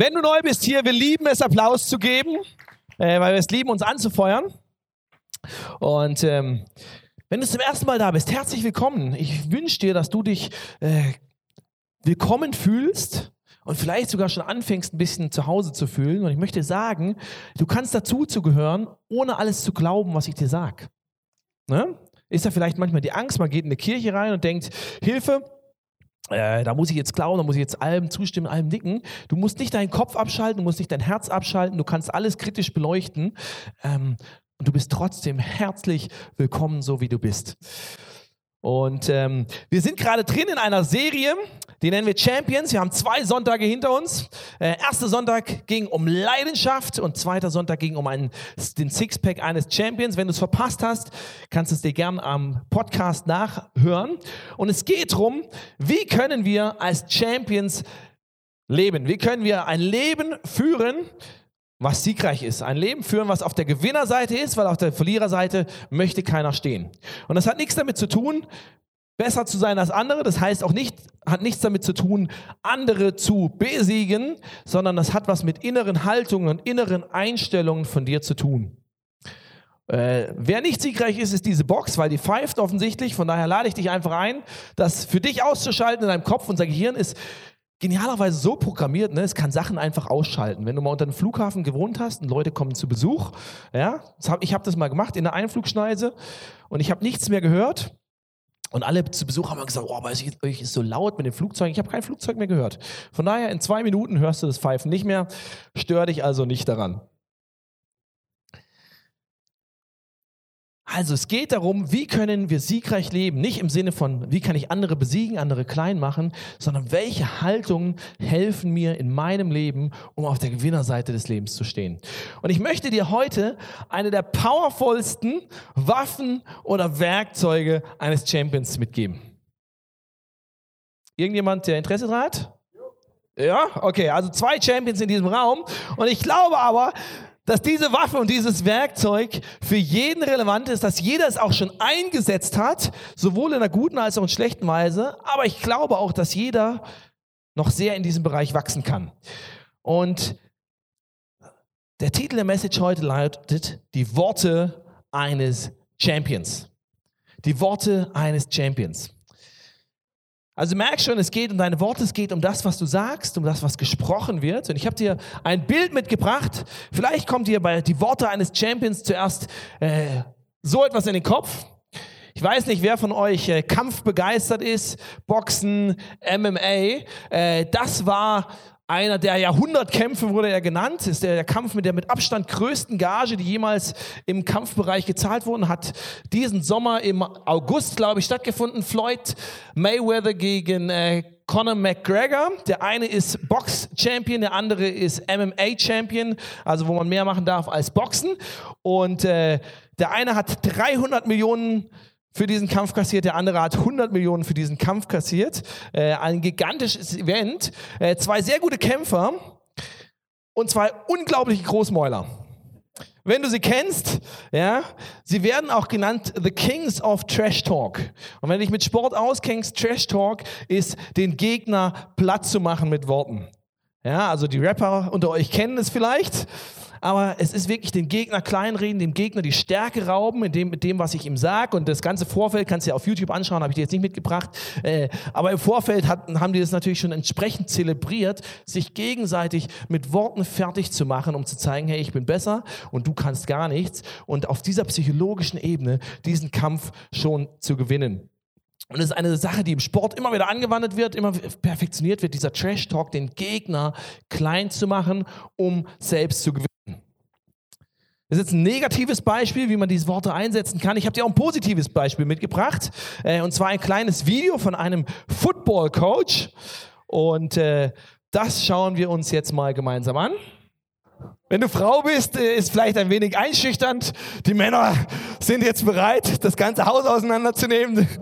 Wenn du neu bist hier, wir lieben es, Applaus zu geben, äh, weil wir es lieben, uns anzufeuern. Und ähm, wenn du zum ersten Mal da bist, herzlich willkommen. Ich wünsche dir, dass du dich äh, willkommen fühlst und vielleicht sogar schon anfängst, ein bisschen zu Hause zu fühlen. Und ich möchte sagen, du kannst dazu zugehören, ohne alles zu glauben, was ich dir sage. Ne? Ist da vielleicht manchmal die Angst, man geht in eine Kirche rein und denkt, Hilfe, äh, da muss ich jetzt klauen, da muss ich jetzt allem zustimmen, allem nicken. Du musst nicht deinen Kopf abschalten, du musst nicht dein Herz abschalten, du kannst alles kritisch beleuchten ähm, und du bist trotzdem herzlich willkommen, so wie du bist. Und ähm, wir sind gerade drin in einer Serie, die nennen wir Champions. Wir haben zwei Sonntage hinter uns. Äh, erster Sonntag ging um Leidenschaft und zweiter Sonntag ging um einen, den Sixpack eines Champions. Wenn du es verpasst hast, kannst du es dir gern am Podcast nachhören. Und es geht darum, wie können wir als Champions leben? Wie können wir ein Leben führen, was siegreich ist. Ein Leben führen, was auf der Gewinnerseite ist, weil auf der Verliererseite möchte keiner stehen. Und das hat nichts damit zu tun, besser zu sein als andere. Das heißt auch nicht, hat nichts damit zu tun, andere zu besiegen, sondern das hat was mit inneren Haltungen und inneren Einstellungen von dir zu tun. Äh, wer nicht siegreich ist, ist diese Box, weil die pfeift offensichtlich. Von daher lade ich dich einfach ein, das für dich auszuschalten in deinem Kopf. Unser Gehirn ist genialerweise so programmiert, ne, es kann Sachen einfach ausschalten. Wenn du mal unter einem Flughafen gewohnt hast und Leute kommen zu Besuch, ja, ich habe das mal gemacht in der Einflugschneise und ich habe nichts mehr gehört. Und alle zu Besuch haben gesagt, oh, aber es ist so laut mit dem Flugzeug. Ich habe kein Flugzeug mehr gehört. Von daher, in zwei Minuten hörst du das Pfeifen nicht mehr. Stör dich also nicht daran. Also es geht darum, wie können wir siegreich leben? Nicht im Sinne von, wie kann ich andere besiegen, andere klein machen, sondern welche Haltungen helfen mir in meinem Leben, um auf der Gewinnerseite des Lebens zu stehen. Und ich möchte dir heute eine der powervollsten Waffen oder Werkzeuge eines Champions mitgeben. Irgendjemand, der Interesse daran hat? Ja, okay, also zwei Champions in diesem Raum. Und ich glaube aber, dass diese Waffe und dieses Werkzeug für jeden relevant ist, dass jeder es auch schon eingesetzt hat, sowohl in einer guten als auch in schlechten Weise. Aber ich glaube auch, dass jeder noch sehr in diesem Bereich wachsen kann. Und der Titel der Message heute lautet Die Worte eines Champions. Die Worte eines Champions. Also merk schon, es geht um deine Worte, es geht um das, was du sagst, um das, was gesprochen wird. Und ich habe dir ein Bild mitgebracht. Vielleicht kommt dir bei die Worte eines Champions zuerst äh, so etwas in den Kopf. Ich weiß nicht, wer von euch äh, kampfbegeistert ist, Boxen, MMA. Äh, das war einer der Jahrhundertkämpfe wurde er genannt, ist der, der, Kampf mit der mit Abstand größten Gage, die jemals im Kampfbereich gezahlt wurden, hat diesen Sommer im August, glaube ich, stattgefunden. Floyd Mayweather gegen äh, Conor McGregor. Der eine ist Box-Champion, der andere ist MMA-Champion, also wo man mehr machen darf als Boxen. Und äh, der eine hat 300 Millionen für diesen Kampf kassiert, der andere hat 100 Millionen für diesen Kampf kassiert. Äh, ein gigantisches Event. Äh, zwei sehr gute Kämpfer und zwei unglaubliche Großmäuler. Wenn du sie kennst, ja, sie werden auch genannt The Kings of Trash Talk. Und wenn du dich mit Sport auskennst, Trash Talk ist den Gegner platt zu machen mit Worten. Ja, also die Rapper unter euch kennen es vielleicht aber es ist wirklich den Gegner kleinreden, dem Gegner die Stärke rauben mit dem, mit dem was ich ihm sage. Und das ganze Vorfeld kannst du ja auf YouTube anschauen, habe ich dir jetzt nicht mitgebracht. Äh, aber im Vorfeld hat, haben die das natürlich schon entsprechend zelebriert, sich gegenseitig mit Worten fertig zu machen, um zu zeigen, hey, ich bin besser und du kannst gar nichts. Und auf dieser psychologischen Ebene diesen Kampf schon zu gewinnen. Und es ist eine Sache, die im Sport immer wieder angewandt wird, immer perfektioniert wird, dieser Trash-Talk, den Gegner klein zu machen, um selbst zu gewinnen. Das ist jetzt ein negatives Beispiel, wie man diese Worte einsetzen kann. Ich habe dir auch ein positives Beispiel mitgebracht. Äh, und zwar ein kleines Video von einem Football-Coach. Und äh, das schauen wir uns jetzt mal gemeinsam an. Wenn du Frau bist, äh, ist vielleicht ein wenig einschüchternd. Die Männer sind jetzt bereit, das ganze Haus auseinanderzunehmen.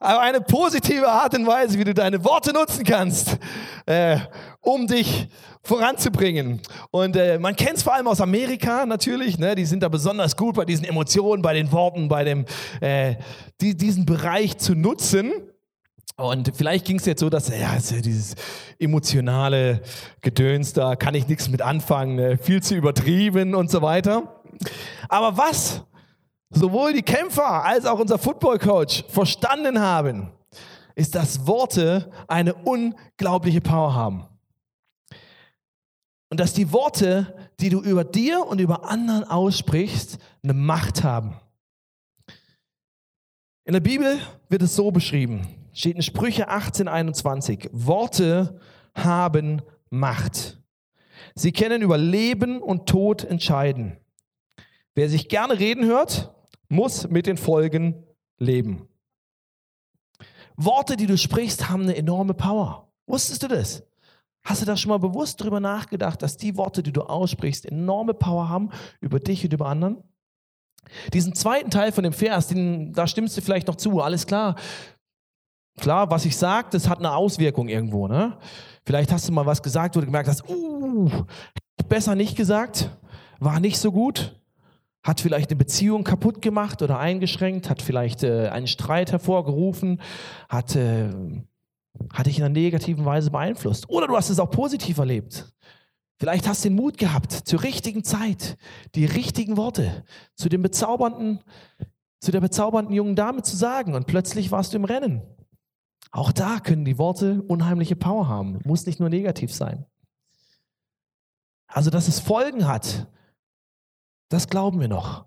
Aber eine positive Art und Weise, wie du deine Worte nutzen kannst, äh, um dich voranzubringen. Und äh, man kennt es vor allem aus Amerika natürlich, ne? die sind da besonders gut bei diesen Emotionen, bei den Worten, bei dem, äh, die, diesen Bereich zu nutzen. Und vielleicht ging es jetzt so, dass, ja, dieses emotionale Gedöns, da kann ich nichts mit anfangen, ne? viel zu übertrieben und so weiter. Aber was sowohl die Kämpfer als auch unser Football-Coach verstanden haben, ist, dass Worte eine unglaubliche Power haben. Und dass die Worte, die du über dir und über anderen aussprichst, eine Macht haben. In der Bibel wird es so beschrieben, steht in Sprüche 18, 21, Worte haben Macht. Sie können über Leben und Tod entscheiden. Wer sich gerne reden hört, muss mit den Folgen leben. Worte, die du sprichst, haben eine enorme Power. Wusstest du das? Hast du da schon mal bewusst darüber nachgedacht, dass die Worte, die du aussprichst, enorme Power haben über dich und über anderen? Diesen zweiten Teil von dem Vers, den, da stimmst du vielleicht noch zu, alles klar. Klar, was ich sage, das hat eine Auswirkung irgendwo. Ne? Vielleicht hast du mal was gesagt, wo du gemerkt hast, uh, besser nicht gesagt, war nicht so gut hat vielleicht eine Beziehung kaputt gemacht oder eingeschränkt, hat vielleicht äh, einen Streit hervorgerufen, hat, äh, hat dich in einer negativen Weise beeinflusst. Oder du hast es auch positiv erlebt. Vielleicht hast du den Mut gehabt, zur richtigen Zeit die richtigen Worte zu dem bezaubernden, zu der bezaubernden jungen Dame zu sagen und plötzlich warst du im Rennen. Auch da können die Worte unheimliche Power haben. Muss nicht nur negativ sein. Also, dass es Folgen hat, das glauben wir noch.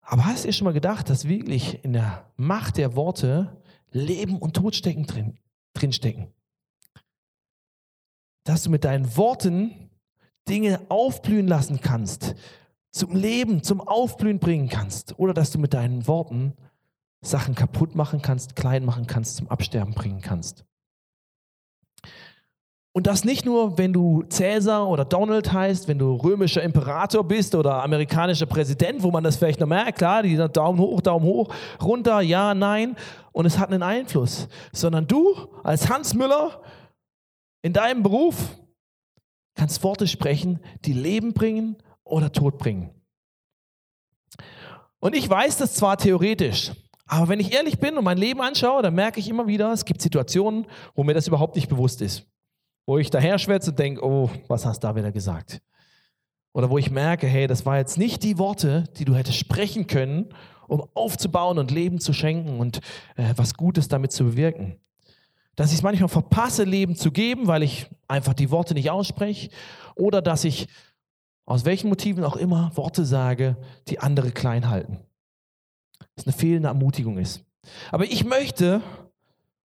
Aber hast du dir schon mal gedacht, dass wirklich in der Macht der Worte Leben und Tod stecken drin, drin stecken? Dass du mit deinen Worten Dinge aufblühen lassen kannst, zum Leben, zum Aufblühen bringen kannst. Oder dass du mit deinen Worten Sachen kaputt machen kannst, klein machen kannst, zum Absterben bringen kannst. Und das nicht nur, wenn du Cäsar oder Donald heißt, wenn du römischer Imperator bist oder amerikanischer Präsident, wo man das vielleicht noch merkt, klar, die Daumen hoch, Daumen hoch, runter, ja, nein, und es hat einen Einfluss, sondern du als Hans Müller in deinem Beruf kannst Worte sprechen, die Leben bringen oder Tod bringen. Und ich weiß das zwar theoretisch, aber wenn ich ehrlich bin und mein Leben anschaue, dann merke ich immer wieder, es gibt Situationen, wo mir das überhaupt nicht bewusst ist wo ich daher schwätze und denke, oh, was hast du da wieder gesagt? Oder wo ich merke, hey, das war jetzt nicht die Worte, die du hättest sprechen können, um aufzubauen und Leben zu schenken und äh, was Gutes damit zu bewirken. Dass ich es manchmal verpasse, Leben zu geben, weil ich einfach die Worte nicht ausspreche. Oder dass ich aus welchen Motiven auch immer Worte sage, die andere klein halten. Das eine fehlende Ermutigung ist. Aber ich möchte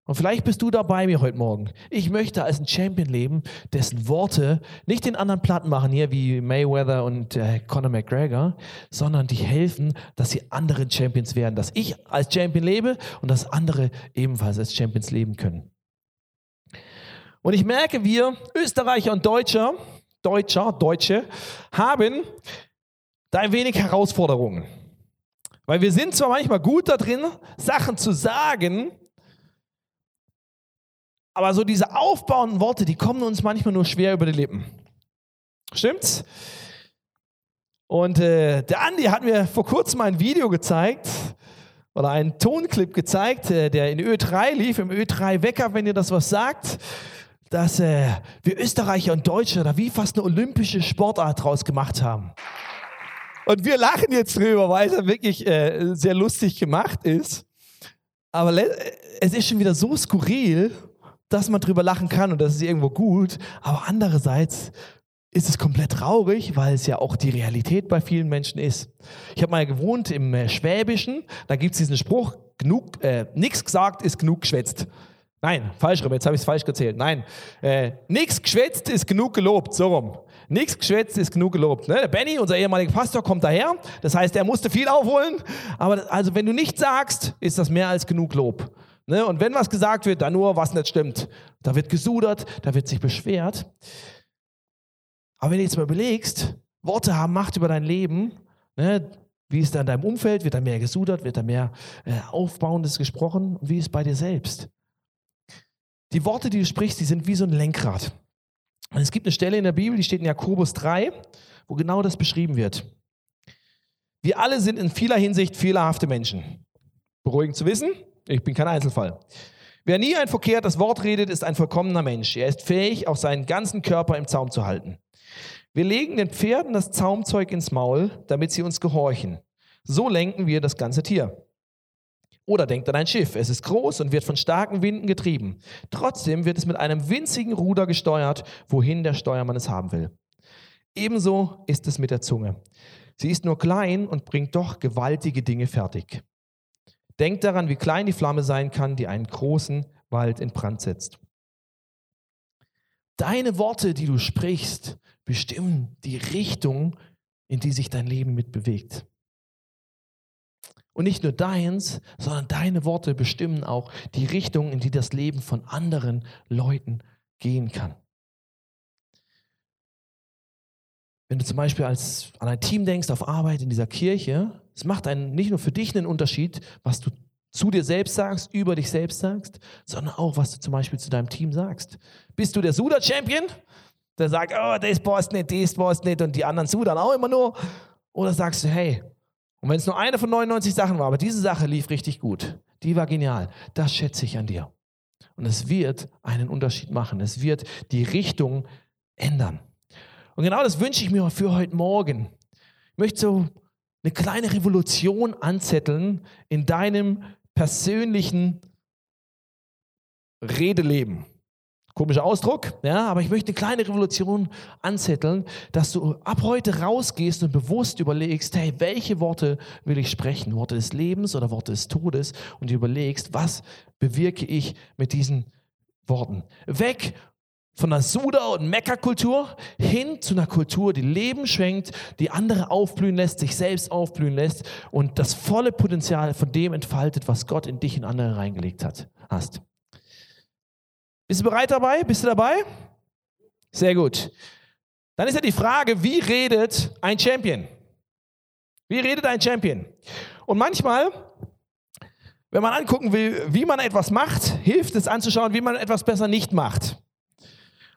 und vielleicht bist du da bei mir heute Morgen. Ich möchte als ein Champion leben, dessen Worte nicht den anderen platt machen hier wie Mayweather und äh, Conor McGregor, sondern die helfen, dass sie anderen Champions werden, dass ich als Champion lebe und dass andere ebenfalls als Champions leben können. Und ich merke, wir Österreicher und Deutscher, Deutscher, Deutsche, haben da ein wenig Herausforderungen. Weil wir sind zwar manchmal gut da drin, Sachen zu sagen, aber so diese aufbauenden Worte, die kommen uns manchmal nur schwer über die Lippen. Stimmt's? Und äh, der Andi hat mir vor kurzem ein Video gezeigt oder einen Tonclip gezeigt, äh, der in Ö3 lief, im Ö3 Wecker, wenn ihr das was sagt, dass äh, wir Österreicher und Deutsche da wie fast eine olympische Sportart draus gemacht haben. Und wir lachen jetzt drüber, weil es wirklich äh, sehr lustig gemacht ist. Aber es ist schon wieder so skurril, dass man drüber lachen kann und das ist irgendwo gut. Aber andererseits ist es komplett traurig, weil es ja auch die Realität bei vielen Menschen ist. Ich habe mal gewohnt im äh, Schwäbischen, da gibt es diesen Spruch, äh, nichts gesagt ist genug geschwätzt. Nein, falsch rum, jetzt habe ich es falsch gezählt. Nein, äh, nichts geschwätzt ist genug gelobt, so rum. Nichts geschwätzt ist genug gelobt. Ne? Der Benny, unser ehemaliger Pastor, kommt daher. Das heißt, er musste viel aufholen. Aber also, wenn du nichts sagst, ist das mehr als genug Lob. Ne? Und wenn was gesagt wird, dann nur, was nicht stimmt. Da wird gesudert, da wird sich beschwert. Aber wenn du jetzt mal überlegst, Worte haben Macht über dein Leben, ne? wie ist da in deinem Umfeld? Wird da mehr gesudert? Wird da mehr äh, Aufbauendes gesprochen? Und wie ist bei dir selbst? Die Worte, die du sprichst, die sind wie so ein Lenkrad. Und es gibt eine Stelle in der Bibel, die steht in Jakobus 3, wo genau das beschrieben wird. Wir alle sind in vieler Hinsicht fehlerhafte Menschen. Beruhigend zu wissen, ich bin kein Einzelfall. Wer nie ein verkehrtes Wort redet, ist ein vollkommener Mensch. Er ist fähig, auch seinen ganzen Körper im Zaum zu halten. Wir legen den Pferden das Zaumzeug ins Maul, damit sie uns gehorchen. So lenken wir das ganze Tier. Oder denkt an ein Schiff. Es ist groß und wird von starken Winden getrieben. Trotzdem wird es mit einem winzigen Ruder gesteuert, wohin der Steuermann es haben will. Ebenso ist es mit der Zunge. Sie ist nur klein und bringt doch gewaltige Dinge fertig. Denkt daran, wie klein die Flamme sein kann, die einen großen Wald in Brand setzt. Deine Worte, die du sprichst, bestimmen die Richtung, in die sich dein Leben mitbewegt. Und nicht nur deins, sondern deine Worte bestimmen auch die Richtung, in die das Leben von anderen Leuten gehen kann. Wenn du zum Beispiel als, an ein Team denkst, auf Arbeit in dieser Kirche, es macht einen, nicht nur für dich einen Unterschied, was du zu dir selbst sagst, über dich selbst sagst, sondern auch, was du zum Beispiel zu deinem Team sagst. Bist du der Suda-Champion, der sagt, oh, das passt nicht, das passt nicht und die anderen Sudern auch immer nur? Oder sagst du, hey, und wenn es nur eine von 99 Sachen war, aber diese Sache lief richtig gut, die war genial, das schätze ich an dir. Und es wird einen Unterschied machen. Es wird die Richtung ändern. Und genau das wünsche ich mir für heute Morgen. Ich möchte so eine kleine Revolution anzetteln in deinem persönlichen Redeleben. Komischer Ausdruck, ja, aber ich möchte eine kleine Revolution anzetteln, dass du ab heute rausgehst und bewusst überlegst, hey, welche Worte will ich sprechen? Worte des Lebens oder Worte des Todes? Und du überlegst, was bewirke ich mit diesen Worten? Weg von der Suda- und Mekka-Kultur hin zu einer Kultur, die Leben schenkt, die andere aufblühen lässt, sich selbst aufblühen lässt und das volle Potenzial von dem entfaltet, was Gott in dich und andere reingelegt hat, hast. Bist du bereit dabei? Bist du dabei? Sehr gut. Dann ist ja die Frage, wie redet ein Champion? Wie redet ein Champion? Und manchmal, wenn man angucken will, wie man etwas macht, hilft es anzuschauen, wie man etwas besser nicht macht.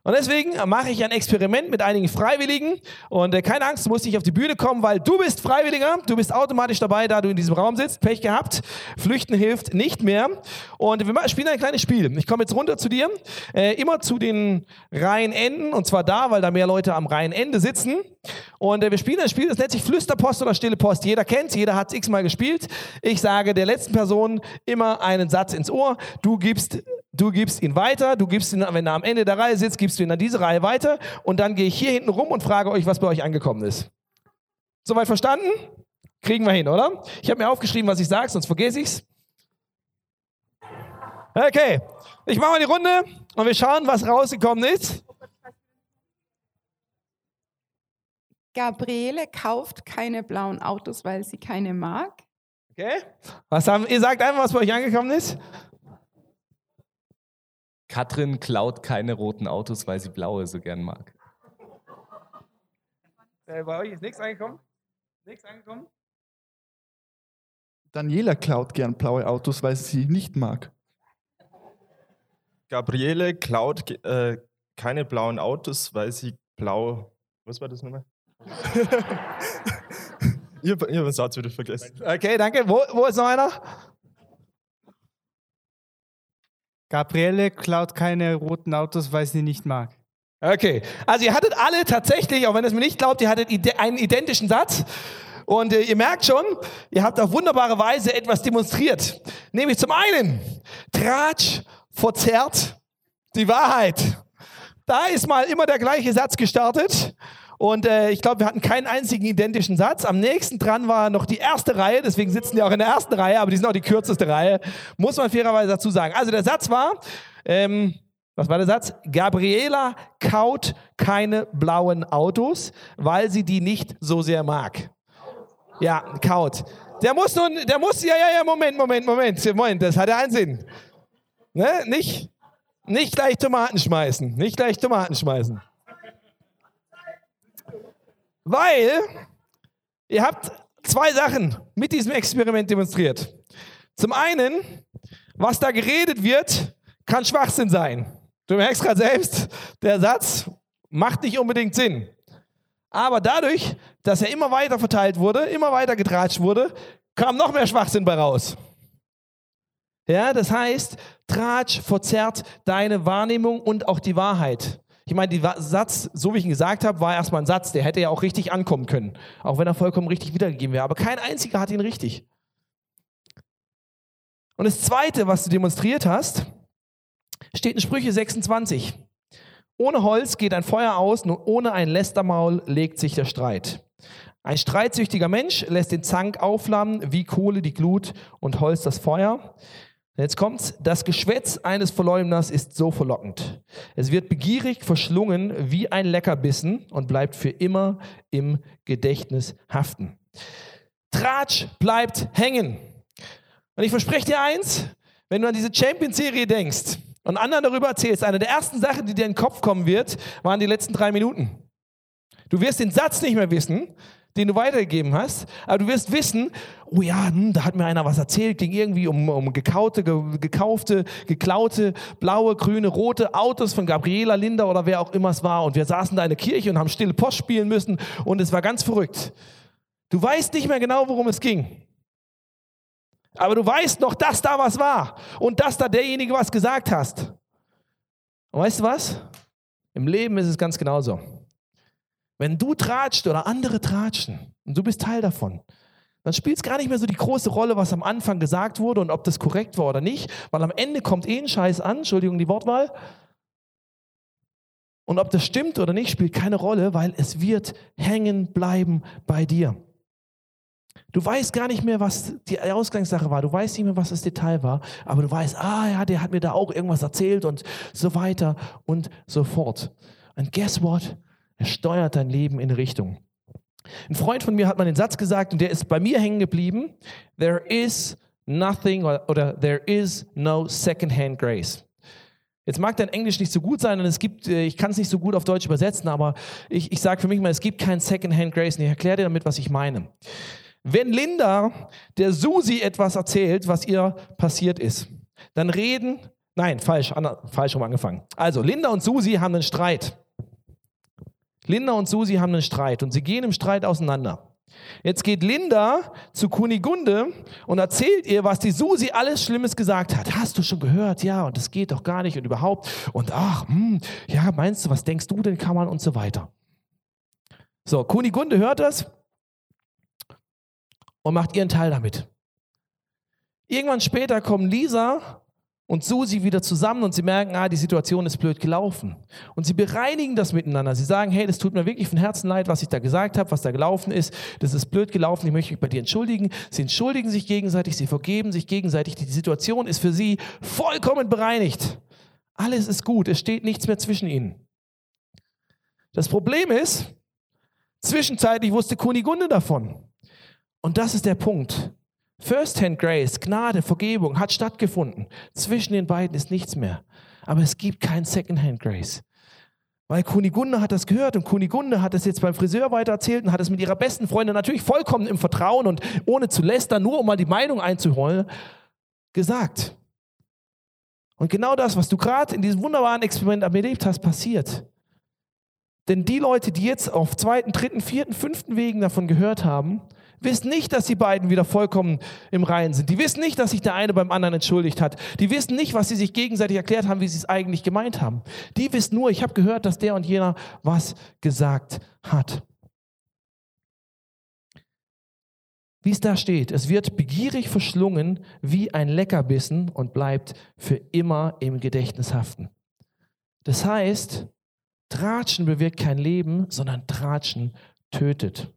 Und deswegen mache ich ein Experiment mit einigen Freiwilligen. Und äh, keine Angst, du musst nicht auf die Bühne kommen, weil du bist Freiwilliger. Du bist automatisch dabei, da du in diesem Raum sitzt. Pech gehabt. Flüchten hilft nicht mehr. Und wir spielen ein kleines Spiel. Ich komme jetzt runter zu dir. Äh, immer zu den Reihenenden. Und zwar da, weil da mehr Leute am Reihenende sitzen. Und äh, wir spielen ein Spiel, das nennt sich Flüsterpost oder Stille Post. Jeder kennt jeder hat es x-mal gespielt. Ich sage der letzten Person immer einen Satz ins Ohr. Du gibst Du gibst ihn weiter, du gibst ihn, wenn er am Ende der Reihe sitzt, gibst du ihn an diese Reihe weiter und dann gehe ich hier hinten rum und frage euch, was bei euch angekommen ist. Soweit verstanden? Kriegen wir hin, oder? Ich habe mir aufgeschrieben, was ich sage, sonst vergesse ich's. Okay, ich mache mal die Runde und wir schauen, was rausgekommen ist. Gabriele kauft keine blauen Autos, weil sie keine mag. Okay. Was haben, ihr sagt einfach, was bei euch angekommen ist. Katrin klaut keine roten Autos, weil sie blaue so gern mag. Äh, bei euch ist nichts angekommen? Nichts angekommen? Daniela klaut gern blaue Autos, weil sie sie nicht mag. Gabriele klaut äh, keine blauen Autos, weil sie blau. Was war das nochmal? ich habe hab den Satz wieder vergessen. Okay, danke. Wo, wo ist noch einer? Gabriele klaut keine roten Autos, weil sie nicht mag. Okay, also ihr hattet alle tatsächlich, auch wenn es mir nicht glaubt, ihr hattet einen identischen Satz. Und äh, ihr merkt schon, ihr habt auf wunderbare Weise etwas demonstriert. Nämlich zum einen, Tratsch verzerrt die Wahrheit. Da ist mal immer der gleiche Satz gestartet. Und äh, ich glaube, wir hatten keinen einzigen identischen Satz. Am nächsten dran war noch die erste Reihe, deswegen sitzen die auch in der ersten Reihe, aber die sind auch die kürzeste Reihe, muss man fairerweise dazu sagen. Also der Satz war, ähm, was war der Satz? Gabriela kaut keine blauen Autos, weil sie die nicht so sehr mag. Ja, kaut. Der muss nun, der muss, ja, ja, ja, Moment, Moment, Moment, Moment, das hat ja einen Sinn. Ne? Nicht, nicht gleich Tomaten schmeißen, nicht gleich Tomaten schmeißen. Weil ihr habt zwei Sachen mit diesem Experiment demonstriert. Zum einen, was da geredet wird, kann Schwachsinn sein. Du merkst gerade selbst, der Satz macht nicht unbedingt Sinn. Aber dadurch, dass er immer weiter verteilt wurde, immer weiter getratscht wurde, kam noch mehr Schwachsinn bei raus. Ja, das heißt, Tratsch verzerrt deine Wahrnehmung und auch die Wahrheit. Ich meine, der Satz, so wie ich ihn gesagt habe, war erstmal ein Satz, der hätte ja auch richtig ankommen können, auch wenn er vollkommen richtig wiedergegeben wäre. Aber kein einziger hat ihn richtig. Und das Zweite, was du demonstriert hast, steht in Sprüche 26. Ohne Holz geht ein Feuer aus, nur ohne ein Lästermaul legt sich der Streit. Ein streitsüchtiger Mensch lässt den Zank aufflammen, wie Kohle die Glut und Holz das Feuer. Jetzt kommt's. Das Geschwätz eines Verleumders ist so verlockend. Es wird begierig verschlungen wie ein Leckerbissen und bleibt für immer im Gedächtnis haften. Tratsch bleibt hängen. Und ich verspreche dir eins, wenn du an diese Champions-Serie denkst und anderen darüber erzählst, eine der ersten Sachen, die dir in den Kopf kommen wird, waren die letzten drei Minuten. Du wirst den Satz nicht mehr wissen, den du weitergegeben hast, aber du wirst wissen, oh ja, hm, da hat mir einer was erzählt, ging irgendwie um, um gekaute, ge, gekaufte, geklaute, blaue, grüne, rote Autos von Gabriela, Linda oder wer auch immer es war und wir saßen da in der Kirche und haben stille Post spielen müssen und es war ganz verrückt. Du weißt nicht mehr genau, worum es ging. Aber du weißt noch, dass da was war und dass da derjenige was gesagt hast. Und weißt du was? Im Leben ist es ganz genauso. Wenn du tratscht oder andere tratschen und du bist Teil davon, dann spielt es gar nicht mehr so die große Rolle, was am Anfang gesagt wurde und ob das korrekt war oder nicht, weil am Ende kommt eh ein Scheiß an, Entschuldigung die Wortwahl. Und ob das stimmt oder nicht, spielt keine Rolle, weil es wird hängen bleiben bei dir. Du weißt gar nicht mehr, was die Ausgangssache war. Du weißt nicht mehr, was das Detail war. Aber du weißt, ah ja, der hat mir da auch irgendwas erzählt und so weiter und so fort. Und guess what? Er steuert dein Leben in Richtung. Ein Freund von mir hat mal den Satz gesagt und der ist bei mir hängen geblieben. There is nothing oder there is no second-hand grace. Jetzt mag dein Englisch nicht so gut sein und es gibt, äh, ich kann es nicht so gut auf Deutsch übersetzen, aber ich, ich sage für mich mal, es gibt kein Second-Hand Grace und ich erkläre dir damit, was ich meine. Wenn Linda der Susi etwas erzählt, was ihr passiert ist, dann reden, nein, falsch, falsch rum angefangen. Also, Linda und Susi haben einen Streit. Linda und Susi haben einen Streit und sie gehen im Streit auseinander. Jetzt geht Linda zu Kunigunde und erzählt ihr, was die Susi alles Schlimmes gesagt hat. Hast du schon gehört? Ja, und das geht doch gar nicht und überhaupt. Und ach, hm, ja, meinst du, was denkst du denn, kann man und so weiter. So, Kunigunde hört das und macht ihren Teil damit. Irgendwann später kommen Lisa und Susi wieder zusammen und sie merken, ah, die Situation ist blöd gelaufen. Und sie bereinigen das miteinander. Sie sagen, hey, das tut mir wirklich von Herzen leid, was ich da gesagt habe, was da gelaufen ist. Das ist blöd gelaufen, ich möchte mich bei dir entschuldigen. Sie entschuldigen sich gegenseitig, sie vergeben sich gegenseitig. Die Situation ist für sie vollkommen bereinigt. Alles ist gut, es steht nichts mehr zwischen ihnen. Das Problem ist, zwischenzeitlich wusste Kunigunde davon. Und das ist der Punkt. First-hand Grace, Gnade, Vergebung hat stattgefunden. Zwischen den beiden ist nichts mehr. Aber es gibt kein Second-hand Grace. Weil Kunigunde hat das gehört und Kunigunde hat es jetzt beim Friseur weitererzählt und hat es mit ihrer besten Freundin natürlich vollkommen im Vertrauen und ohne zu lästern, nur um mal die Meinung einzuholen, gesagt. Und genau das, was du gerade in diesem wunderbaren Experiment erlebt hast, passiert. Denn die Leute, die jetzt auf zweiten, dritten, vierten, fünften Wegen davon gehört haben, wissen nicht, dass die beiden wieder vollkommen im Reinen sind. Die wissen nicht, dass sich der eine beim anderen entschuldigt hat. Die wissen nicht, was sie sich gegenseitig erklärt haben, wie sie es eigentlich gemeint haben. Die wissen nur, ich habe gehört, dass der und jener was gesagt hat. Wie es da steht, es wird begierig verschlungen wie ein Leckerbissen und bleibt für immer im Gedächtnis haften. Das heißt, Tratschen bewirkt kein Leben, sondern Tratschen tötet.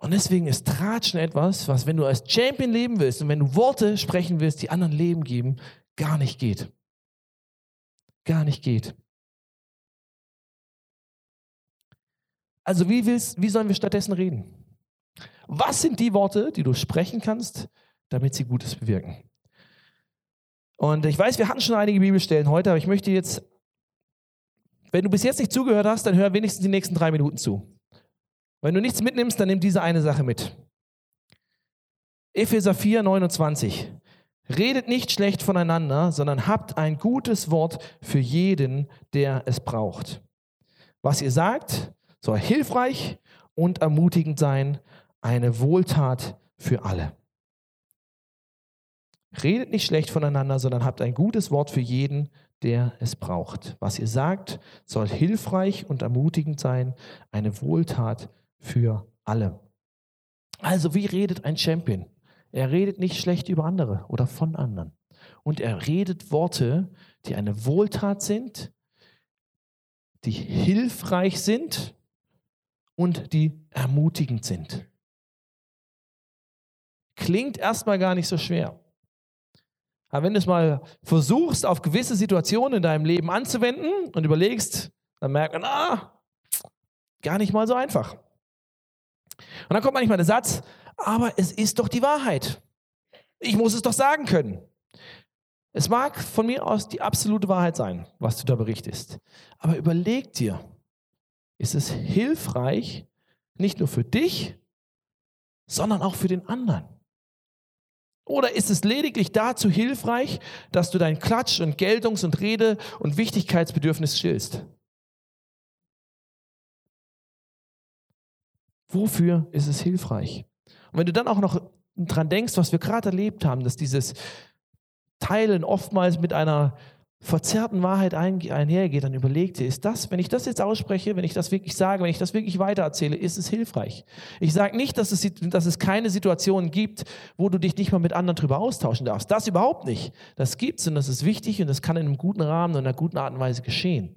Und deswegen ist Tratschen etwas, was, wenn du als Champion leben willst und wenn du Worte sprechen willst, die anderen Leben geben, gar nicht geht. Gar nicht geht. Also wie, willst, wie sollen wir stattdessen reden? Was sind die Worte, die du sprechen kannst, damit sie Gutes bewirken? Und ich weiß, wir hatten schon einige Bibelstellen heute, aber ich möchte jetzt, wenn du bis jetzt nicht zugehört hast, dann hör wenigstens die nächsten drei Minuten zu. Wenn du nichts mitnimmst, dann nimm diese eine Sache mit. Epheser 4, 29. Redet nicht schlecht voneinander, sondern habt ein gutes Wort für jeden, der es braucht. Was ihr sagt, soll hilfreich und ermutigend sein, eine Wohltat für alle. Redet nicht schlecht voneinander, sondern habt ein gutes Wort für jeden, der es braucht. Was ihr sagt, soll hilfreich und ermutigend sein, eine Wohltat für alle. Also, wie redet ein Champion? Er redet nicht schlecht über andere oder von anderen. Und er redet Worte, die eine Wohltat sind, die hilfreich sind und die ermutigend sind. Klingt erstmal gar nicht so schwer. Aber wenn du es mal versuchst, auf gewisse Situationen in deinem Leben anzuwenden und überlegst, dann merkt man, ah, gar nicht mal so einfach. Und dann kommt manchmal der Satz, aber es ist doch die Wahrheit. Ich muss es doch sagen können. Es mag von mir aus die absolute Wahrheit sein, was du da berichtest. Aber überleg dir, ist es hilfreich, nicht nur für dich, sondern auch für den anderen? Oder ist es lediglich dazu hilfreich, dass du dein Klatsch- und Geltungs- und Rede- und Wichtigkeitsbedürfnis stillst? Wofür ist es hilfreich? Und wenn du dann auch noch dran denkst, was wir gerade erlebt haben, dass dieses Teilen oftmals mit einer verzerrten Wahrheit einhergeht, dann überleg dir, ist das, wenn ich das jetzt ausspreche, wenn ich das wirklich sage, wenn ich das wirklich weitererzähle, ist es hilfreich. Ich sage nicht, dass es, dass es keine Situation gibt, wo du dich nicht mal mit anderen darüber austauschen darfst. Das überhaupt nicht. Das gibt es und das ist wichtig und das kann in einem guten Rahmen und in einer guten Art und Weise geschehen.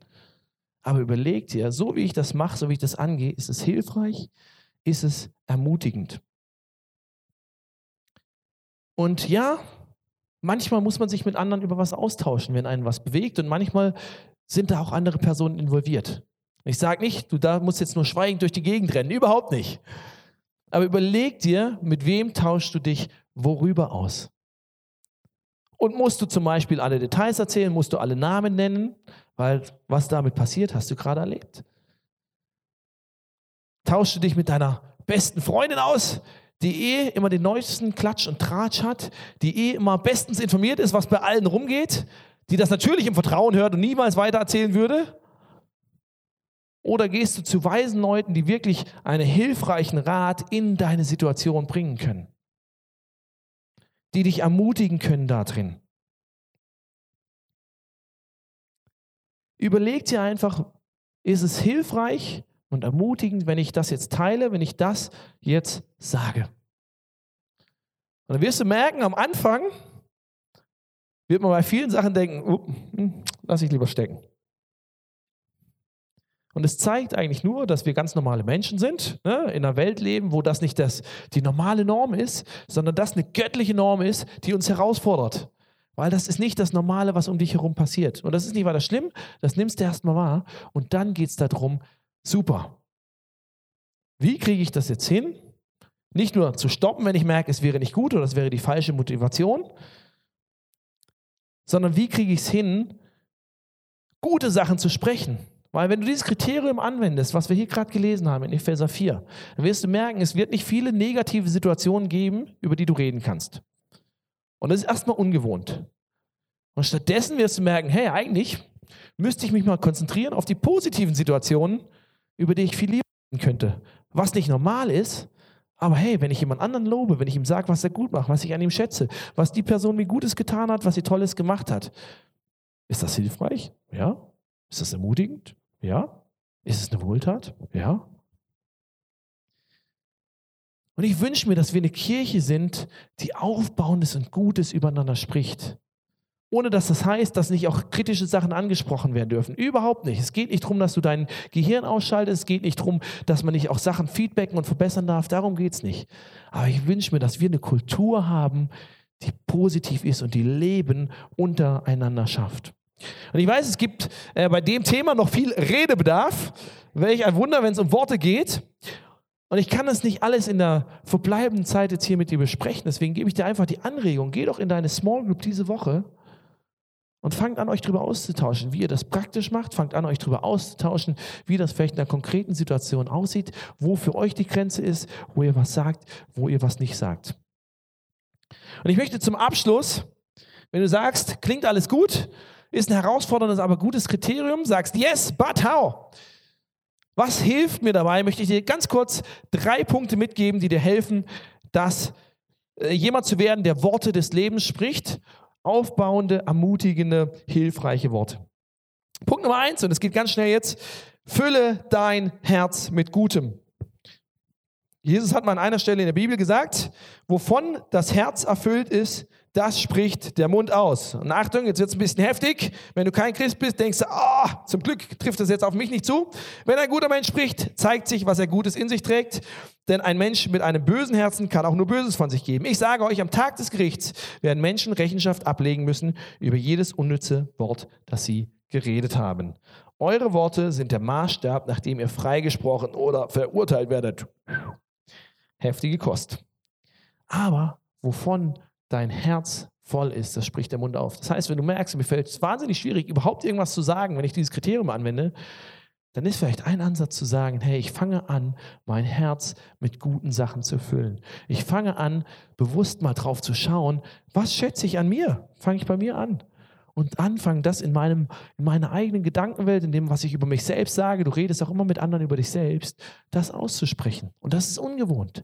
Aber überleg dir, so wie ich das mache, so wie ich das angehe, ist es hilfreich, ist es ermutigend. Und ja, manchmal muss man sich mit anderen über was austauschen, wenn einen was bewegt und manchmal sind da auch andere Personen involviert. Ich sage nicht, du da musst jetzt nur schweigend durch die Gegend rennen, überhaupt nicht. Aber überleg dir, mit wem tauschst du dich worüber aus? Und musst du zum Beispiel alle Details erzählen, musst du alle Namen nennen, weil was damit passiert, hast du gerade erlebt. Tauschst du dich mit deiner besten Freundin aus, die eh immer den neuesten Klatsch und Tratsch hat, die eh immer bestens informiert ist, was bei allen rumgeht, die das natürlich im Vertrauen hört und niemals weitererzählen würde? Oder gehst du zu weisen Leuten, die wirklich einen hilfreichen Rat in deine Situation bringen können? Die dich ermutigen können da drin? Überleg dir einfach, ist es hilfreich und ermutigend, wenn ich das jetzt teile, wenn ich das jetzt sage. Und dann wirst du merken, am Anfang wird man bei vielen Sachen denken, uh, lass ich lieber stecken. Und es zeigt eigentlich nur, dass wir ganz normale Menschen sind, ne, in einer Welt leben, wo das nicht das, die normale Norm ist, sondern das eine göttliche Norm ist, die uns herausfordert. Weil das ist nicht das Normale, was um dich herum passiert. Und das ist nicht weiter schlimm, das nimmst du erstmal wahr. Und dann geht es darum, Super. Wie kriege ich das jetzt hin? Nicht nur zu stoppen, wenn ich merke, es wäre nicht gut oder es wäre die falsche Motivation, sondern wie kriege ich es hin, gute Sachen zu sprechen? Weil wenn du dieses Kriterium anwendest, was wir hier gerade gelesen haben in Epheser 4, dann wirst du merken, es wird nicht viele negative Situationen geben, über die du reden kannst. Und das ist erstmal ungewohnt. Und stattdessen wirst du merken, hey, eigentlich müsste ich mich mal konzentrieren auf die positiven Situationen, über die ich viel lieben könnte. Was nicht normal ist, aber hey, wenn ich jemand anderen lobe, wenn ich ihm sage, was er gut macht, was ich an ihm schätze, was die Person mir Gutes getan hat, was sie Tolles gemacht hat, ist das hilfreich? Ja. Ist das ermutigend? Ja. Ist es eine Wohltat? Ja. Und ich wünsche mir, dass wir eine Kirche sind, die Aufbauendes und Gutes übereinander spricht ohne dass das heißt, dass nicht auch kritische Sachen angesprochen werden dürfen. Überhaupt nicht. Es geht nicht darum, dass du dein Gehirn ausschaltest. Es geht nicht darum, dass man nicht auch Sachen feedbacken und verbessern darf. Darum geht es nicht. Aber ich wünsche mir, dass wir eine Kultur haben, die positiv ist und die Leben untereinander schafft. Und ich weiß, es gibt äh, bei dem Thema noch viel Redebedarf. Welch ein Wunder, wenn es um Worte geht. Und ich kann das nicht alles in der verbleibenden Zeit jetzt hier mit dir besprechen. Deswegen gebe ich dir einfach die Anregung. Geh doch in deine Small Group diese Woche und fangt an, euch darüber auszutauschen, wie ihr das praktisch macht. Fangt an, euch darüber auszutauschen, wie das vielleicht in einer konkreten Situation aussieht, wo für euch die Grenze ist, wo ihr was sagt, wo ihr was nicht sagt. Und ich möchte zum Abschluss, wenn du sagst, klingt alles gut, ist ein herausforderndes, aber gutes Kriterium, sagst, yes, but how? Was hilft mir dabei? Möchte ich dir ganz kurz drei Punkte mitgeben, die dir helfen, das äh, jemand zu werden, der Worte des Lebens spricht, aufbauende, ermutigende, hilfreiche Worte. Punkt Nummer eins, und es geht ganz schnell jetzt, fülle dein Herz mit Gutem. Jesus hat mal an einer Stelle in der Bibel gesagt, wovon das Herz erfüllt ist, das spricht der Mund aus. Und Achtung, jetzt wird es ein bisschen heftig. Wenn du kein Christ bist, denkst du, ah, zum Glück trifft das jetzt auf mich nicht zu. Wenn ein guter Mensch spricht, zeigt sich, was er Gutes in sich trägt. Denn ein Mensch mit einem bösen Herzen kann auch nur Böses von sich geben. Ich sage euch, am Tag des Gerichts werden Menschen Rechenschaft ablegen müssen über jedes unnütze Wort, das sie geredet haben. Eure Worte sind der Maßstab, nach dem ihr freigesprochen oder verurteilt werdet. Heftige Kost. Aber wovon dein Herz voll ist, das spricht der Mund auf. Das heißt, wenn du merkst, mir fällt es wahnsinnig schwierig, überhaupt irgendwas zu sagen, wenn ich dieses Kriterium anwende, dann ist vielleicht ein Ansatz zu sagen, hey, ich fange an, mein Herz mit guten Sachen zu füllen. Ich fange an, bewusst mal drauf zu schauen, was schätze ich an mir? Fange ich bei mir an. Und anfangen, das in, meinem, in meiner eigenen Gedankenwelt, in dem, was ich über mich selbst sage, du redest auch immer mit anderen über dich selbst, das auszusprechen. Und das ist ungewohnt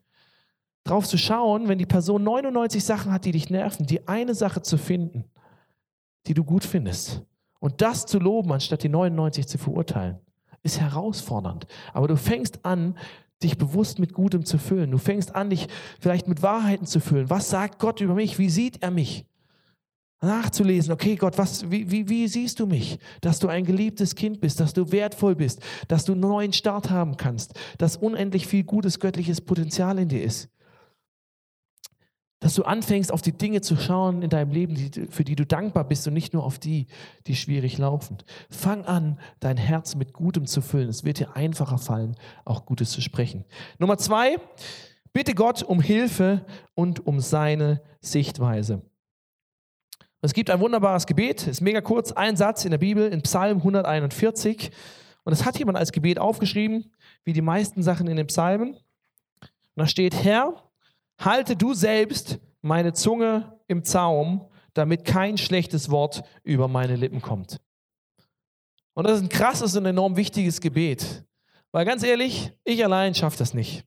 drauf zu schauen, wenn die Person 99 Sachen hat, die dich nerven, die eine Sache zu finden, die du gut findest. Und das zu loben, anstatt die 99 zu verurteilen, ist herausfordernd. Aber du fängst an, dich bewusst mit Gutem zu füllen. Du fängst an, dich vielleicht mit Wahrheiten zu füllen. Was sagt Gott über mich? Wie sieht er mich? Nachzulesen, okay Gott, was, wie, wie, wie siehst du mich? Dass du ein geliebtes Kind bist, dass du wertvoll bist, dass du einen neuen Start haben kannst, dass unendlich viel gutes göttliches Potenzial in dir ist. Dass du anfängst, auf die Dinge zu schauen in deinem Leben, die, für die du dankbar bist und nicht nur auf die, die schwierig laufen. Fang an, dein Herz mit Gutem zu füllen. Es wird dir einfacher fallen, auch Gutes zu sprechen. Nummer zwei, bitte Gott um Hilfe und um seine Sichtweise. Es gibt ein wunderbares Gebet, ist mega kurz, ein Satz in der Bibel, in Psalm 141. Und es hat jemand als Gebet aufgeschrieben, wie die meisten Sachen in den Psalmen. Und da steht, Herr, halte du selbst meine Zunge im Zaum, damit kein schlechtes Wort über meine Lippen kommt. Und das ist ein krasses und enorm wichtiges Gebet. Weil ganz ehrlich, ich allein schaffe das nicht.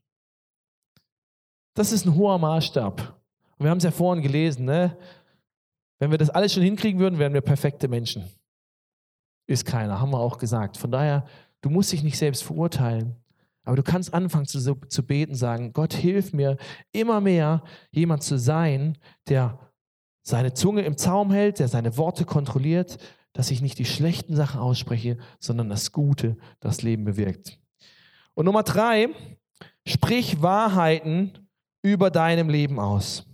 Das ist ein hoher Maßstab. Und wir haben es ja vorhin gelesen, ne? Wenn wir das alles schon hinkriegen würden, wären wir perfekte Menschen. Ist keiner, haben wir auch gesagt. Von daher, du musst dich nicht selbst verurteilen. Aber du kannst anfangen zu, zu beten, sagen, Gott, hilf mir immer mehr jemand zu sein, der seine Zunge im Zaum hält, der seine Worte kontrolliert, dass ich nicht die schlechten Sachen ausspreche, sondern das Gute, das Leben bewirkt. Und Nummer drei, sprich Wahrheiten über deinem Leben aus.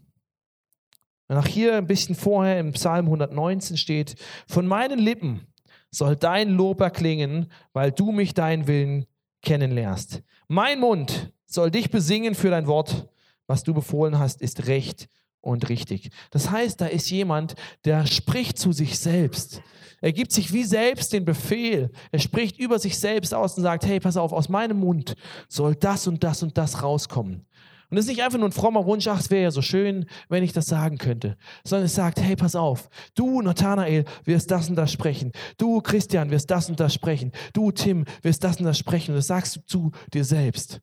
Nach hier ein bisschen vorher im Psalm 119 steht, von meinen Lippen soll dein Lob erklingen, weil du mich deinen Willen kennenlernst. Mein Mund soll dich besingen für dein Wort. Was du befohlen hast, ist recht und richtig. Das heißt, da ist jemand, der spricht zu sich selbst. Er gibt sich wie selbst den Befehl. Er spricht über sich selbst aus und sagt, hey, pass auf, aus meinem Mund soll das und das und das rauskommen. Und es ist nicht einfach nur ein frommer Wunsch, ach, es wäre ja so schön, wenn ich das sagen könnte, sondern es sagt, hey, pass auf, du, Nathanael, wirst das und das sprechen. Du, Christian, wirst das und das sprechen. Du, Tim, wirst das und das sprechen. Und das sagst du zu dir selbst.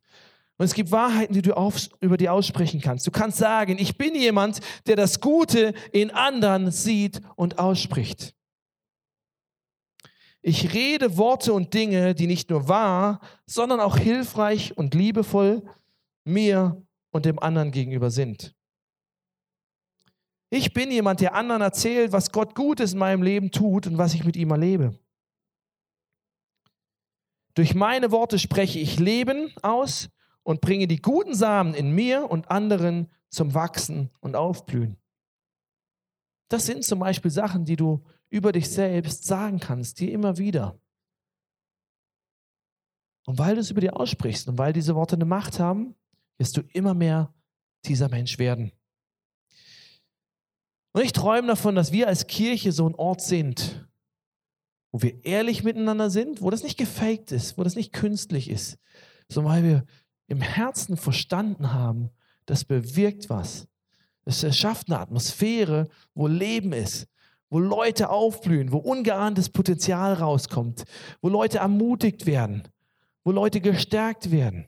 Und es gibt Wahrheiten, die du auf, über die aussprechen kannst. Du kannst sagen, ich bin jemand, der das Gute in anderen sieht und ausspricht. Ich rede Worte und Dinge, die nicht nur wahr, sondern auch hilfreich und liebevoll mir und dem anderen gegenüber sind. Ich bin jemand, der anderen erzählt, was Gott Gutes in meinem Leben tut und was ich mit ihm erlebe. Durch meine Worte spreche ich Leben aus und bringe die guten Samen in mir und anderen zum Wachsen und Aufblühen. Das sind zum Beispiel Sachen, die du über dich selbst sagen kannst, dir immer wieder. Und weil du es über dir aussprichst und weil diese Worte eine Macht haben, wirst du immer mehr dieser Mensch werden. Und ich träume davon, dass wir als Kirche so ein Ort sind, wo wir ehrlich miteinander sind, wo das nicht gefaked ist, wo das nicht künstlich ist, sondern weil wir im Herzen verstanden haben, das bewirkt was. Es erschafft eine Atmosphäre, wo Leben ist, wo Leute aufblühen, wo ungeahntes Potenzial rauskommt, wo Leute ermutigt werden, wo Leute gestärkt werden.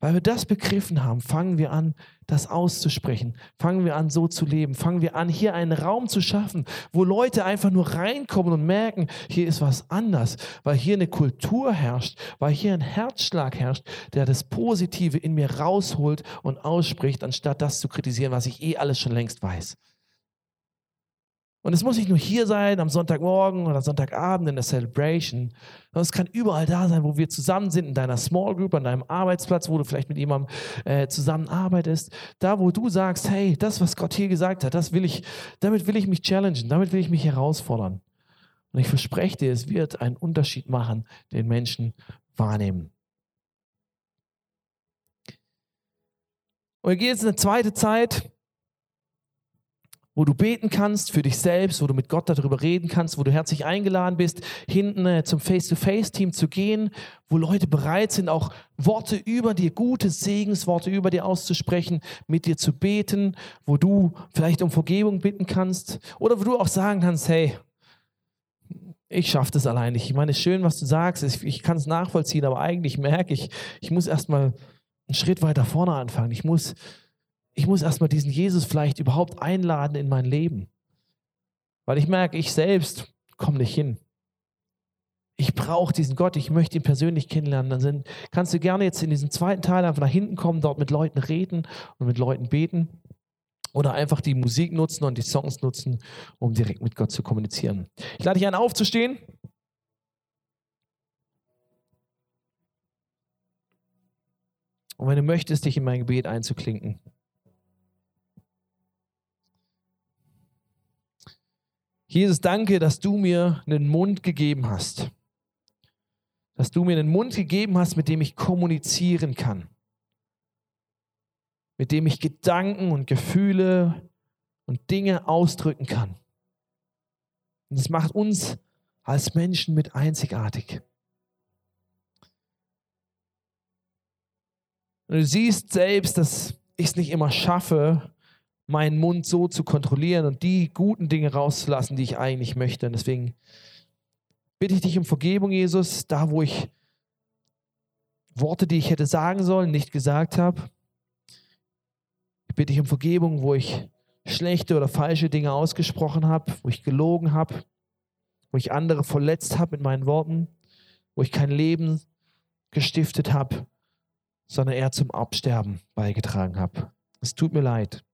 Weil wir das begriffen haben, fangen wir an, das auszusprechen. Fangen wir an, so zu leben. Fangen wir an, hier einen Raum zu schaffen, wo Leute einfach nur reinkommen und merken, hier ist was anders, weil hier eine Kultur herrscht, weil hier ein Herzschlag herrscht, der das Positive in mir rausholt und ausspricht, anstatt das zu kritisieren, was ich eh alles schon längst weiß. Und es muss nicht nur hier sein, am Sonntagmorgen oder Sonntagabend in der Celebration, sondern es kann überall da sein, wo wir zusammen sind, in deiner Small Group, an deinem Arbeitsplatz, wo du vielleicht mit jemandem äh, zusammenarbeitest. Da, wo du sagst, hey, das, was Gott hier gesagt hat, das will ich, damit will ich mich challengen, damit will ich mich herausfordern. Und ich verspreche dir, es wird einen Unterschied machen, den Menschen wahrnehmen. Und wir gehen jetzt in eine zweite Zeit, wo du beten kannst für dich selbst, wo du mit Gott darüber reden kannst, wo du herzlich eingeladen bist, hinten äh, zum Face-to-Face-Team zu gehen, wo Leute bereit sind, auch Worte über dir, gute Segensworte über dir auszusprechen, mit dir zu beten, wo du vielleicht um Vergebung bitten kannst oder wo du auch sagen kannst, hey, ich schaffe das allein nicht. Ich meine, es ist schön, was du sagst, ich, ich kann es nachvollziehen, aber eigentlich merke ich, ich muss erstmal einen Schritt weiter vorne anfangen. Ich muss ich muss erstmal diesen Jesus vielleicht überhaupt einladen in mein Leben. Weil ich merke, ich selbst komme nicht hin. Ich brauche diesen Gott, ich möchte ihn persönlich kennenlernen. Dann sind, kannst du gerne jetzt in diesem zweiten Teil einfach nach hinten kommen, dort mit Leuten reden und mit Leuten beten. Oder einfach die Musik nutzen und die Songs nutzen, um direkt mit Gott zu kommunizieren. Ich lade dich ein, aufzustehen. Und wenn du möchtest, dich in mein Gebet einzuklinken. Jesus, danke, dass du mir einen Mund gegeben hast. Dass du mir einen Mund gegeben hast, mit dem ich kommunizieren kann. Mit dem ich Gedanken und Gefühle und Dinge ausdrücken kann. Und das macht uns als Menschen mit einzigartig. Und du siehst selbst, dass ich es nicht immer schaffe, meinen Mund so zu kontrollieren und die guten Dinge rauszulassen, die ich eigentlich möchte. Und deswegen bitte ich dich um Vergebung, Jesus, da wo ich Worte, die ich hätte sagen sollen, nicht gesagt habe. Ich bitte dich um Vergebung, wo ich schlechte oder falsche Dinge ausgesprochen habe, wo ich gelogen habe, wo ich andere verletzt habe mit meinen Worten, wo ich kein Leben gestiftet habe, sondern eher zum Absterben beigetragen habe. Es tut mir leid.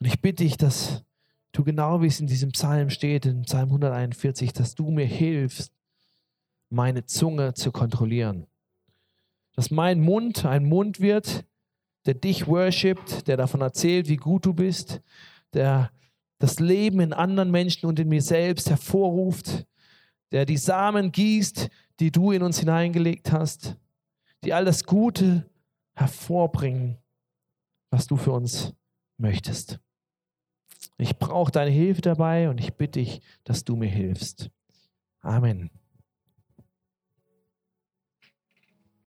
Und ich bitte dich, dass du genau wie es in diesem Psalm steht, in Psalm 141, dass du mir hilfst, meine Zunge zu kontrollieren. Dass mein Mund ein Mund wird, der dich worshipt, der davon erzählt, wie gut du bist, der das Leben in anderen Menschen und in mir selbst hervorruft, der die Samen gießt, die du in uns hineingelegt hast, die all das Gute hervorbringen, was du für uns möchtest. Ich brauche deine Hilfe dabei und ich bitte dich, dass du mir hilfst. Amen.